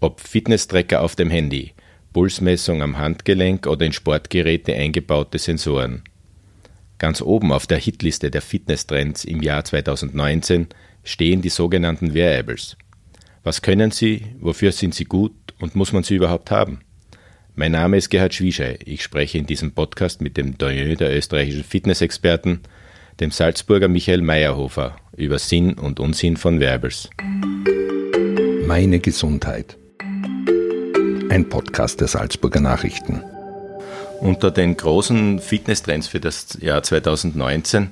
Ob Fitnesstracker auf dem Handy, Pulsmessung am Handgelenk oder in Sportgeräte eingebaute Sensoren. Ganz oben auf der Hitliste der Fitnesstrends im Jahr 2019 stehen die sogenannten Wearables. Was können sie, wofür sind sie gut und muss man sie überhaupt haben? Mein Name ist Gerhard Schwieschei. Ich spreche in diesem Podcast mit dem Doyen der österreichischen Fitnessexperten, dem Salzburger Michael Meyerhofer, über Sinn und Unsinn von Wearables. Meine Gesundheit. Ein Podcast der Salzburger Nachrichten. Unter den großen Fitnesstrends für das Jahr 2019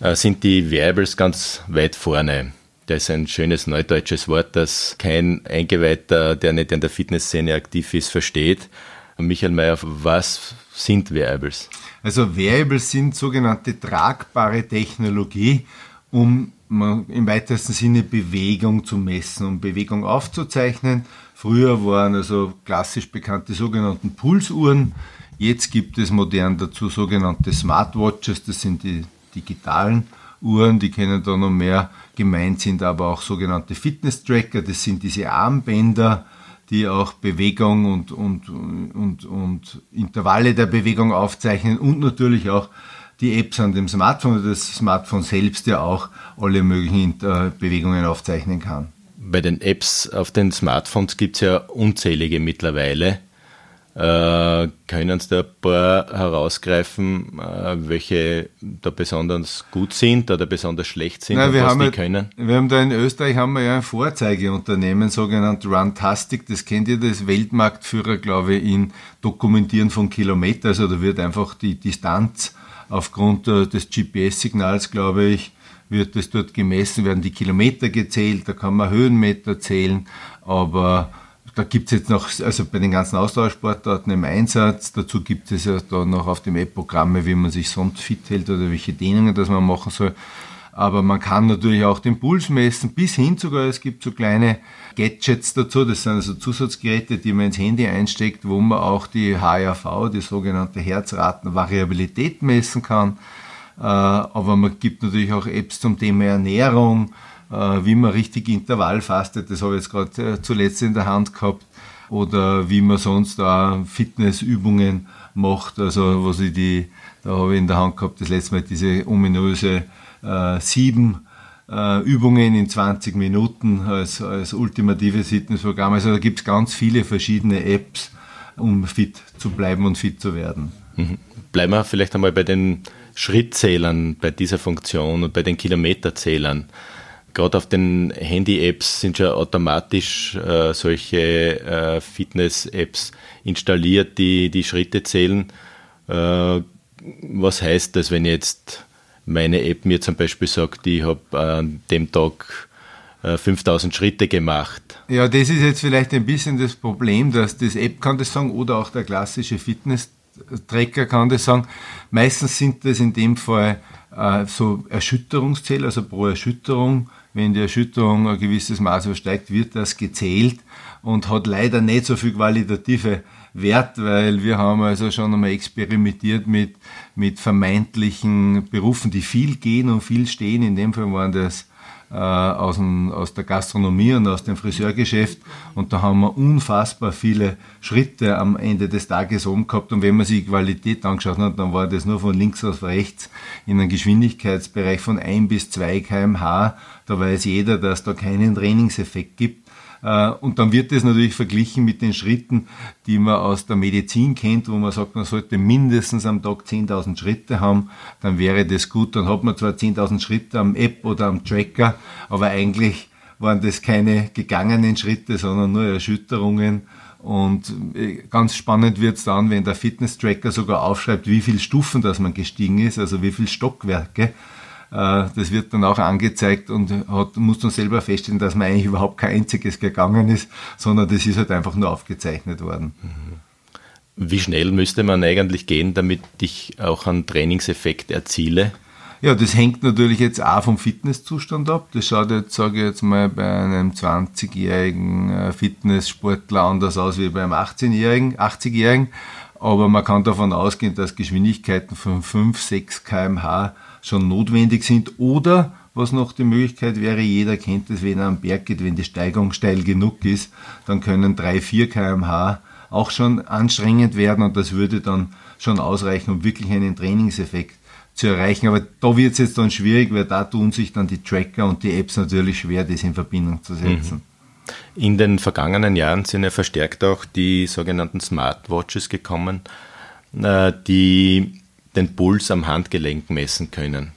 äh, sind die Wearables ganz weit vorne. Das ist ein schönes neudeutsches Wort, das kein Eingeweihter, der nicht in der Fitnessszene aktiv ist, versteht. Michael Mayer, was sind Wearables? Also Wearables sind sogenannte tragbare Technologie, um im weitesten Sinne Bewegung zu messen, um Bewegung aufzuzeichnen. Früher waren also klassisch bekannte sogenannten Pulsuhren. Jetzt gibt es modern dazu sogenannte Smartwatches, das sind die digitalen Uhren, die kennen da noch mehr. Gemeint sind aber auch sogenannte Fitness-Tracker, das sind diese Armbänder, die auch Bewegung und, und, und, und Intervalle der Bewegung aufzeichnen und natürlich auch die Apps an dem Smartphone, das Smartphone selbst ja auch alle möglichen Bewegungen aufzeichnen kann. Bei den Apps auf den Smartphones gibt es ja unzählige mittlerweile. Äh, können Sie da ein paar herausgreifen, äh, welche da besonders gut sind oder besonders schlecht sind Nein, und was die ja, können? Wir haben da in Österreich haben wir ja ein Vorzeigeunternehmen, sogenannt Runtastic, das kennt ihr, das Weltmarktführer, glaube ich, in Dokumentieren von Kilometern. Also da wird einfach die Distanz aufgrund äh, des GPS-Signals, glaube ich, wird das dort gemessen, werden die Kilometer gezählt, da kann man Höhenmeter zählen, aber da gibt es jetzt noch, also bei den ganzen Ausdauersportarten im Einsatz, dazu gibt es ja da noch auf dem App Programme, wie man sich sonst fit hält oder welche Dehnungen das man machen soll. Aber man kann natürlich auch den Puls messen, bis hin sogar, es gibt so kleine Gadgets dazu, das sind also Zusatzgeräte, die man ins Handy einsteckt, wo man auch die HRV, die sogenannte Herzratenvariabilität messen kann. Äh, aber man gibt natürlich auch Apps zum Thema Ernährung, äh, wie man richtig Intervall fastet, das habe ich jetzt gerade äh, zuletzt in der Hand gehabt, oder wie man sonst auch Fitnessübungen macht, also was ich die, da habe ich in der Hand gehabt, das letzte Mal diese ominöse äh, sieben äh, Übungen in 20 Minuten als, als ultimatives Fitnessprogramm. Also da gibt es ganz viele verschiedene Apps, um fit zu bleiben und fit zu werden. Mhm. Bleiben wir vielleicht einmal bei den Schrittzählern, bei dieser Funktion und bei den Kilometerzählern gerade auf den Handy-Apps sind schon automatisch äh, solche äh, Fitness-Apps installiert, die die Schritte zählen. Äh, was heißt das, wenn jetzt meine App mir zum Beispiel sagt, ich habe an dem Tag 5000 äh, Schritte gemacht? Ja, das ist jetzt vielleicht ein bisschen das Problem, dass das App kann das sagen oder auch der klassische Fitness-Tracker kann das sagen. Meistens sind das in dem Fall äh, so Erschütterungszähler, also pro Erschütterung wenn die Erschütterung ein gewisses Maß übersteigt, wird das gezählt und hat leider nicht so viel qualitative Wert, weil wir haben also schon einmal experimentiert mit, mit vermeintlichen Berufen, die viel gehen und viel stehen. In dem Fall waren das äh, aus, dem, aus der Gastronomie und aus dem Friseurgeschäft. Und da haben wir unfassbar viele Schritte am Ende des Tages oben gehabt. Und wenn man sich die Qualität angeschaut hat, dann war das nur von links aus rechts in einem Geschwindigkeitsbereich von 1 bis 2 kmh. Da weiß jeder, dass da keinen Trainingseffekt gibt. Äh, und dann wird das natürlich verglichen mit den Schritten, die man aus der Medizin kennt, wo man sagt, man sollte mindestens am Tag 10.000 Schritte haben, dann wäre das gut. Dann hat man zwar 10.000 Schritte am App oder am Tracker, aber eigentlich waren das keine gegangenen Schritte, sondern nur Erschütterungen. Und äh, ganz spannend wird es dann, wenn der Fitness-Tracker sogar aufschreibt, wie viele Stufen das man gestiegen ist, also wie viele Stockwerke. Äh, das wird dann auch angezeigt und hat, muss dann selber feststellen, dass man eigentlich überhaupt kein einziges gegangen ist, sondern das ist halt einfach nur aufgezeichnet worden. Wie schnell müsste man eigentlich gehen, damit ich auch einen Trainingseffekt erziele? Ja, das hängt natürlich jetzt auch vom Fitnesszustand ab. Das schaut jetzt, sage ich jetzt mal, bei einem 20-jährigen äh, Fitnesssportler anders aus wie bei einem 18-jährigen, 80-jährigen. Aber man kann davon ausgehen, dass Geschwindigkeiten von 5, 6 kmh schon notwendig sind oder was noch die Möglichkeit wäre, jeder kennt es, wenn er am Berg geht, wenn die Steigung steil genug ist, dann können 3, 4 kmh auch schon anstrengend werden und das würde dann schon ausreichen, um wirklich einen Trainingseffekt zu erreichen. Aber da wird es jetzt dann schwierig, weil da tun sich dann die Tracker und die Apps natürlich schwer, das in Verbindung zu setzen. Mhm. In den vergangenen Jahren sind ja verstärkt auch die sogenannten Smartwatches gekommen, äh, die den Puls am Handgelenk messen können.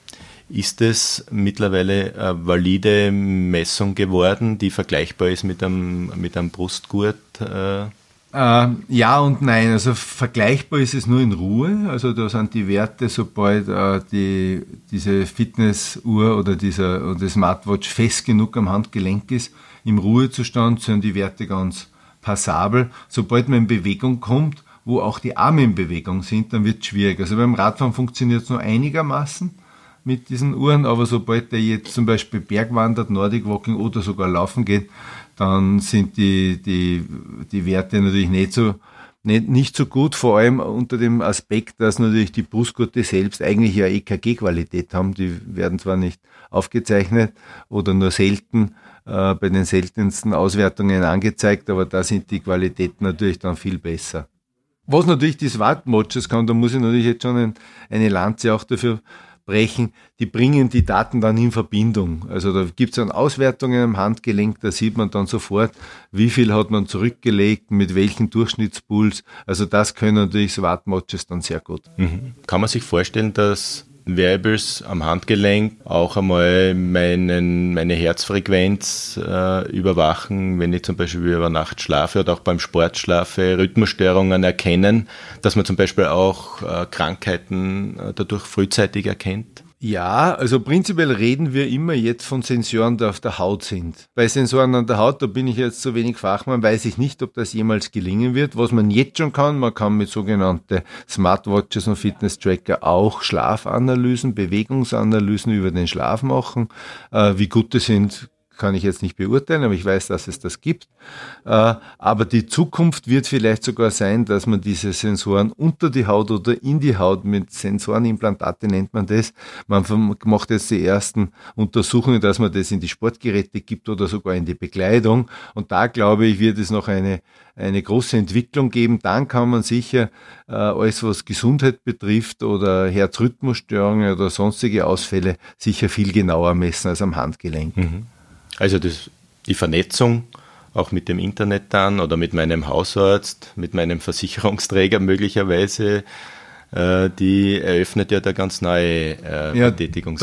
Ist es mittlerweile eine valide Messung geworden, die vergleichbar ist mit einem, mit einem Brustgurt? Äh? Äh, ja und nein. Also vergleichbar ist es nur in Ruhe. Also da sind die Werte, sobald äh, die, diese Fitnessuhr oder dieser oder Smartwatch fest genug am Handgelenk ist, im Ruhezustand sind die Werte ganz passabel. Sobald man in Bewegung kommt, wo auch die Arme in Bewegung sind, dann wird es schwierig. Also beim Radfahren funktioniert es nur einigermaßen mit diesen Uhren, aber sobald der jetzt zum Beispiel Bergwandert, Nordic Walking oder sogar laufen geht, dann sind die, die, die Werte natürlich nicht so, nicht, nicht so gut, vor allem unter dem Aspekt, dass natürlich die Brustgurte selbst eigentlich ja EKG-Qualität haben. Die werden zwar nicht aufgezeichnet oder nur selten äh, bei den seltensten Auswertungen angezeigt, aber da sind die Qualitäten natürlich dann viel besser. Was natürlich die Smartwatches kann, da muss ich natürlich jetzt schon ein, eine Lanze auch dafür brechen, die bringen die Daten dann in Verbindung. Also da gibt es dann Auswertungen am Handgelenk, da sieht man dann sofort, wie viel hat man zurückgelegt, mit welchem Durchschnittspuls. Also das können natürlich Smartwatches dann sehr gut. Mhm. Kann man sich vorstellen, dass Wearables am Handgelenk auch einmal meinen, meine Herzfrequenz äh, überwachen, wenn ich zum Beispiel über Nacht schlafe oder auch beim Sport schlafe, Rhythmusstörungen erkennen, dass man zum Beispiel auch äh, Krankheiten äh, dadurch frühzeitig erkennt? Ja, also prinzipiell reden wir immer jetzt von Sensoren, die auf der Haut sind. Bei Sensoren an der Haut, da bin ich jetzt zu wenig Fachmann, weiß ich nicht, ob das jemals gelingen wird. Was man jetzt schon kann, man kann mit sogenannten Smartwatches und Fitness-Tracker auch Schlafanalysen, Bewegungsanalysen über den Schlaf machen. Äh, wie gut das sind, kann ich jetzt nicht beurteilen, aber ich weiß, dass es das gibt. Äh, aber die Zukunft wird vielleicht sogar sein, dass man diese Sensoren unter die Haut oder in die Haut mit Sensorenimplantate nennt man das. Man macht jetzt die ersten Untersuchungen, dass man das in die Sportgeräte gibt oder sogar in die Bekleidung. Und da glaube ich, wird es noch eine, eine große Entwicklung geben. Dann kann man sicher äh, alles, was Gesundheit betrifft oder Herzrhythmusstörungen oder sonstige Ausfälle, sicher viel genauer messen als am Handgelenk. Mhm. Also das, die Vernetzung auch mit dem Internet dann oder mit meinem Hausarzt, mit meinem Versicherungsträger möglicherweise, äh, die eröffnet ja da ganz neue äh, ja.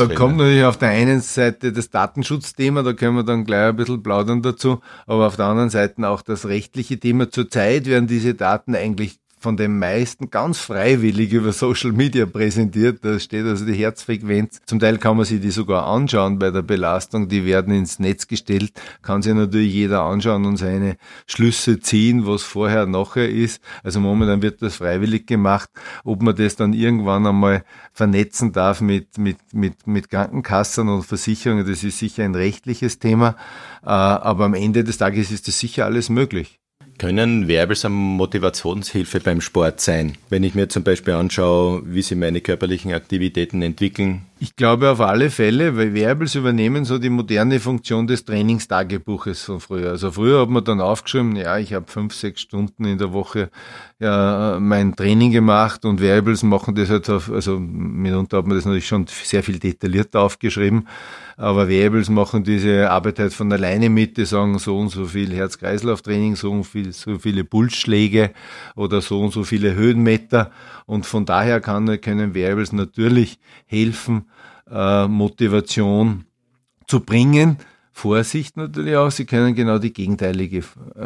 Da kommt natürlich auf der einen Seite das Datenschutzthema, da können wir dann gleich ein bisschen plaudern dazu, aber auf der anderen Seite auch das rechtliche Thema. Zurzeit werden diese Daten eigentlich von den meisten ganz freiwillig über Social Media präsentiert. Da steht also die Herzfrequenz. Zum Teil kann man sich die sogar anschauen bei der Belastung. Die werden ins Netz gestellt. Kann sich natürlich jeder anschauen und seine Schlüsse ziehen, was vorher, nachher ist. Also momentan wird das freiwillig gemacht. Ob man das dann irgendwann einmal vernetzen darf mit, mit, mit, mit Krankenkassen und Versicherungen, das ist sicher ein rechtliches Thema. Äh, aber am Ende des Tages ist das sicher alles möglich. Können Werbes eine Motivationshilfe beim Sport sein? Wenn ich mir zum Beispiel anschaue, wie sich meine körperlichen Aktivitäten entwickeln, ich glaube auf alle Fälle, weil Wearables übernehmen so die moderne Funktion des Trainingstagebuches von früher. Also früher hat man dann aufgeschrieben, ja, ich habe fünf, sechs Stunden in der Woche ja, mein Training gemacht und Wearables machen das halt auf, also mitunter hat man das natürlich schon sehr viel detaillierter aufgeschrieben, aber Wearables machen diese Arbeit halt von alleine mit, die sagen so und so viel Herz-Kreislauf-Training, so und viel, so viele Pulsschläge oder so und so viele Höhenmeter und von daher kann, können Wearables natürlich helfen, äh, Motivation zu bringen. Vorsicht natürlich auch, sie können genau die gegenteilige äh,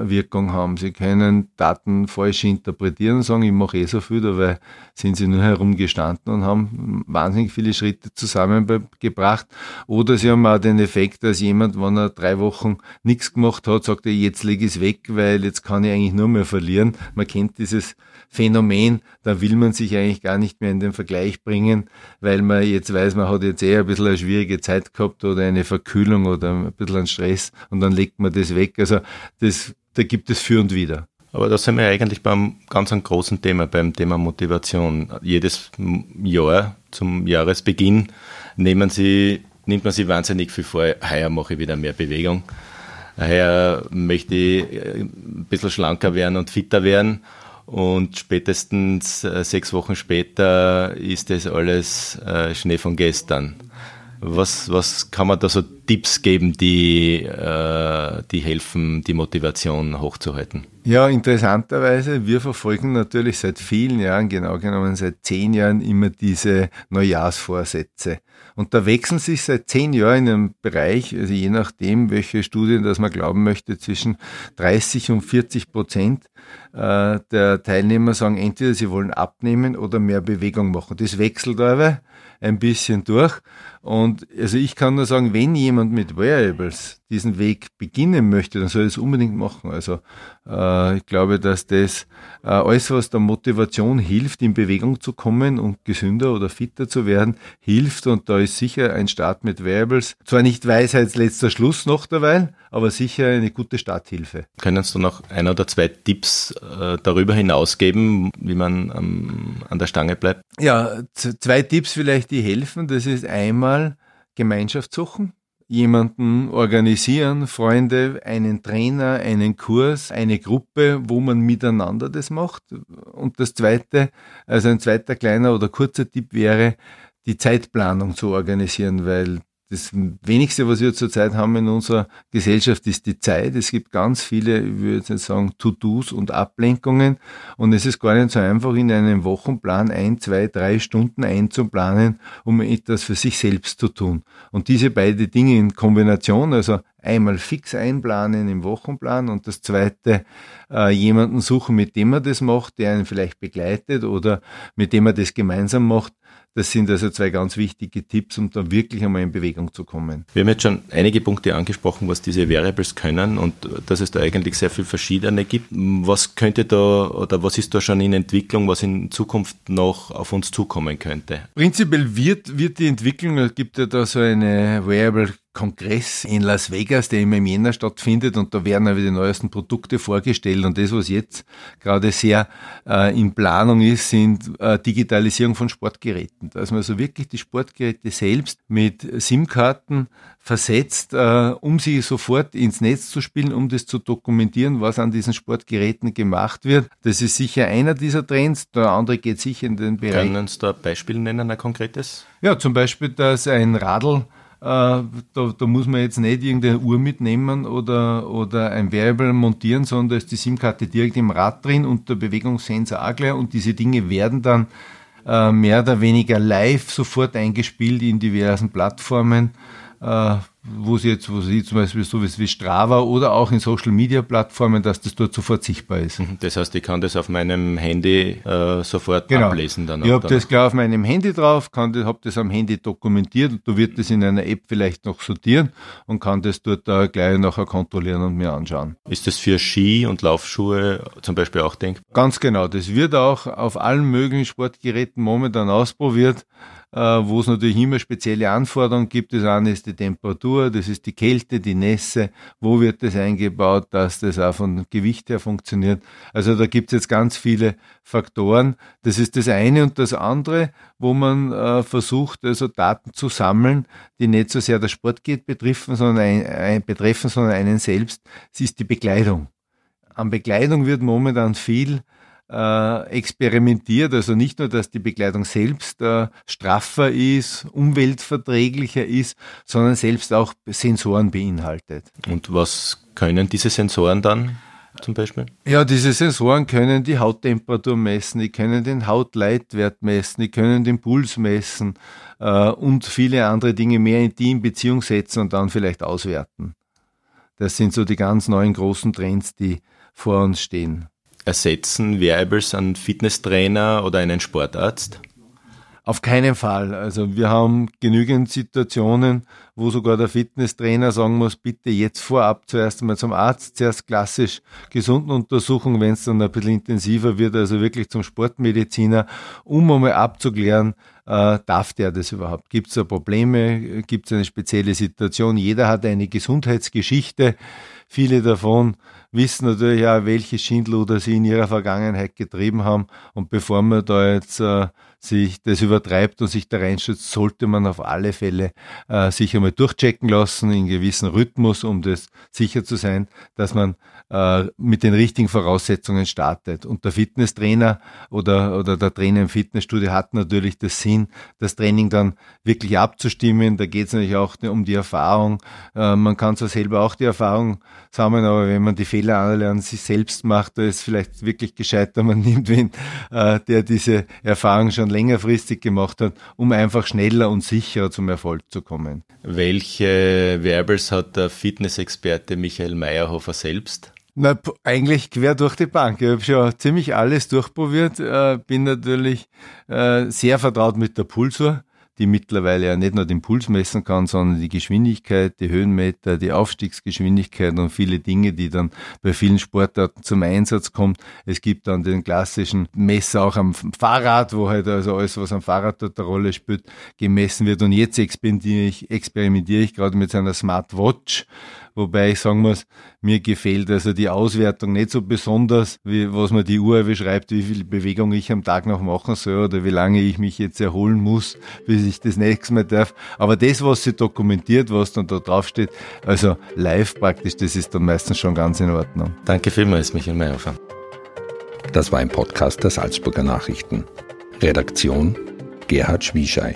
Wirkung haben. Sie können Daten falsch interpretieren und sagen, ich mache eh so viel, dabei sind sie nur herumgestanden und haben wahnsinnig viele Schritte zusammengebracht. Oder sie haben auch den Effekt, dass jemand, wenn er drei Wochen nichts gemacht hat, sagt er, jetzt lege ich es weg, weil jetzt kann ich eigentlich nur mehr verlieren. Man kennt dieses Phänomen, da will man sich eigentlich gar nicht mehr in den Vergleich bringen, weil man jetzt weiß, man hat jetzt eher ein bisschen eine schwierige Zeit gehabt oder eine Verkühlung oder bisschen einen Stress und dann legt man das weg. Also das, da gibt es für und wieder. Aber da sind wir eigentlich beim ganz großen Thema, beim Thema Motivation. Jedes Jahr zum Jahresbeginn nehmen Sie nimmt man sich wahnsinnig viel vor, heuer mache ich wieder mehr Bewegung. Heuer möchte ich äh, ein bisschen schlanker werden und fitter werden. Und spätestens äh, sechs Wochen später ist das alles äh, Schnee von gestern. Was, was kann man da so Tipps geben, die, äh, die helfen, die Motivation hochzuhalten? Ja, interessanterweise, wir verfolgen natürlich seit vielen Jahren, genau genommen seit zehn Jahren, immer diese Neujahrsvorsätze. Und da wechseln sich seit zehn Jahren in einem Bereich, also je nachdem, welche Studien das man glauben möchte, zwischen 30 und 40 Prozent äh, der Teilnehmer sagen entweder sie wollen abnehmen oder mehr Bewegung machen. Das wechselt aber ein bisschen durch. Und also ich kann nur sagen, wenn jemand mit Wearables diesen Weg beginnen möchte, dann soll er es unbedingt machen. Also äh, ich glaube, dass das äh, alles, was der Motivation hilft, in Bewegung zu kommen und gesünder oder fitter zu werden, hilft. Und da ist sicher ein Start mit Wearables zwar nicht Weisheitsletzter Schluss noch derweil, aber sicher eine gute Starthilfe. Können Sie noch ein oder zwei Tipps äh, darüber hinaus geben, wie man ähm, an der Stange bleibt? Ja, zwei Tipps vielleicht, die helfen. Das ist einmal Gemeinschaft suchen jemanden organisieren, Freunde, einen Trainer, einen Kurs, eine Gruppe, wo man miteinander das macht. Und das zweite, also ein zweiter kleiner oder kurzer Tipp wäre, die Zeitplanung zu organisieren, weil das wenigste, was wir zurzeit haben in unserer Gesellschaft, ist die Zeit. Es gibt ganz viele, ich würde jetzt sagen, To-Dos und Ablenkungen. Und es ist gar nicht so einfach, in einem Wochenplan ein, zwei, drei Stunden einzuplanen, um etwas für sich selbst zu tun. Und diese beiden Dinge in Kombination, also einmal fix einplanen im Wochenplan und das zweite, äh, jemanden suchen, mit dem man das macht, der einen vielleicht begleitet oder mit dem man das gemeinsam macht, das sind also zwei ganz wichtige Tipps, um da wirklich einmal in Bewegung zu kommen. Wir haben jetzt schon einige Punkte angesprochen, was diese Variables können und dass es da eigentlich sehr viel verschiedene gibt. Was könnte da oder was ist da schon in Entwicklung, was in Zukunft noch auf uns zukommen könnte? Prinzipiell wird, wird die Entwicklung, es gibt ja da so eine Variable Kongress in Las Vegas, der immer im Jänner stattfindet und da werden aber die neuesten Produkte vorgestellt und das, was jetzt gerade sehr äh, in Planung ist, sind äh, Digitalisierung von Sportgeräten. Dass man also wirklich die Sportgeräte selbst mit SIM-Karten versetzt, äh, um sie sofort ins Netz zu spielen, um das zu dokumentieren, was an diesen Sportgeräten gemacht wird. Das ist sicher einer dieser Trends. Der andere geht sicher in den Bereich. Können Sie da ein Beispiel nennen, ein konkretes? Ja, zum Beispiel, dass ein Radl da, da, muss man jetzt nicht irgendeine Uhr mitnehmen oder, oder ein Variable montieren, sondern da ist die SIM-Karte direkt im Rad drin und der Bewegungssensor auch gleich und diese Dinge werden dann äh, mehr oder weniger live sofort eingespielt in diversen Plattformen. Äh, wo sie jetzt, wo sie zum Beispiel so wie Strava oder auch in Social Media Plattformen, dass das dort sofort sichtbar ist. Mhm. Das heißt, ich kann das auf meinem Handy äh, sofort genau. ablesen dann. Ich habe das gleich auf meinem Handy drauf, kann das, habe das am Handy dokumentiert und du wirst das in einer App vielleicht noch sortieren und kann das dort da gleich nachher kontrollieren und mir anschauen. Ist das für Ski und Laufschuhe zum Beispiel auch denkbar? Ganz genau. Das wird auch auf allen möglichen Sportgeräten momentan ausprobiert. Äh, wo es natürlich immer spezielle Anforderungen gibt. Das eine ist die Temperatur, das ist die Kälte, die Nässe, wo wird das eingebaut, dass das auch von Gewicht her funktioniert. Also da gibt es jetzt ganz viele Faktoren. Das ist das eine und das andere, wo man äh, versucht, also Daten zu sammeln, die nicht so sehr das Sportgerät betreffen, sondern, ein, ein, betreffen, sondern einen selbst. Es ist die Bekleidung. An Bekleidung wird momentan viel experimentiert. Also nicht nur, dass die Bekleidung selbst äh, straffer ist, umweltverträglicher ist, sondern selbst auch Sensoren beinhaltet. Und was können diese Sensoren dann? Zum Beispiel? Ja, diese Sensoren können die Hauttemperatur messen, die können den Hautleitwert messen, die können den Puls messen äh, und viele andere Dinge mehr in die in Beziehung setzen und dann vielleicht auswerten. Das sind so die ganz neuen großen Trends, die vor uns stehen ersetzen Variables einen Fitnesstrainer oder einen Sportarzt? Auf keinen Fall. Also wir haben genügend Situationen, wo sogar der Fitnesstrainer sagen muss, bitte jetzt vorab zuerst einmal zum Arzt, zuerst klassisch gesunden Untersuchung, wenn es dann ein bisschen intensiver wird, also wirklich zum Sportmediziner, um einmal abzuklären, äh, darf der das überhaupt? Gibt es da Probleme? Gibt es eine spezielle Situation? Jeder hat eine Gesundheitsgeschichte. Viele davon wissen natürlich auch, welche Schindluder sie in ihrer Vergangenheit getrieben haben. Und bevor man da jetzt äh, sich das übertreibt und sich da reinstürzt, sollte man auf alle Fälle äh, sich einmal durchchecken lassen in gewissen Rhythmus, um das sicher zu sein, dass man äh, mit den richtigen Voraussetzungen startet. Und der Fitnesstrainer oder, oder der Trainer im Fitnessstudio hat natürlich das Sinn, das Training dann wirklich abzustimmen. Da geht es natürlich auch um die Erfahrung. Äh, man kann zwar selber auch die Erfahrung sammeln, aber wenn man die Fehler alle an sich selbst macht, da ist vielleicht wirklich gescheiter, man nimmt wen, äh, der diese Erfahrung schon längerfristig gemacht hat, um einfach schneller und sicherer zum Erfolg zu kommen. Welche Werbels hat der Fitnessexperte Michael Meyerhofer selbst? Na, eigentlich quer durch die Bank. Ich habe schon ziemlich alles durchprobiert, äh, bin natürlich äh, sehr vertraut mit der Pulsur die mittlerweile ja nicht nur den Puls messen kann, sondern die Geschwindigkeit, die Höhenmeter, die Aufstiegsgeschwindigkeit und viele Dinge, die dann bei vielen Sportarten zum Einsatz kommen. Es gibt dann den klassischen Messer auch am Fahrrad, wo halt also alles, was am Fahrrad dort eine Rolle spielt, gemessen wird. Und jetzt experimentiere ich, experimentiere ich gerade mit seiner Smartwatch, Wobei ich sagen muss, mir gefällt also die Auswertung nicht so besonders, wie was mir die Uhr beschreibt, wie viel Bewegung ich am Tag noch machen soll oder wie lange ich mich jetzt erholen muss, bis ich das nächste Mal darf. Aber das, was sie dokumentiert, was dann da draufsteht, also live praktisch, das ist dann meistens schon ganz in Ordnung. Danke vielmals, Michael Meyerhofer. Das war ein Podcast der Salzburger Nachrichten. Redaktion Gerhard Schwieschei.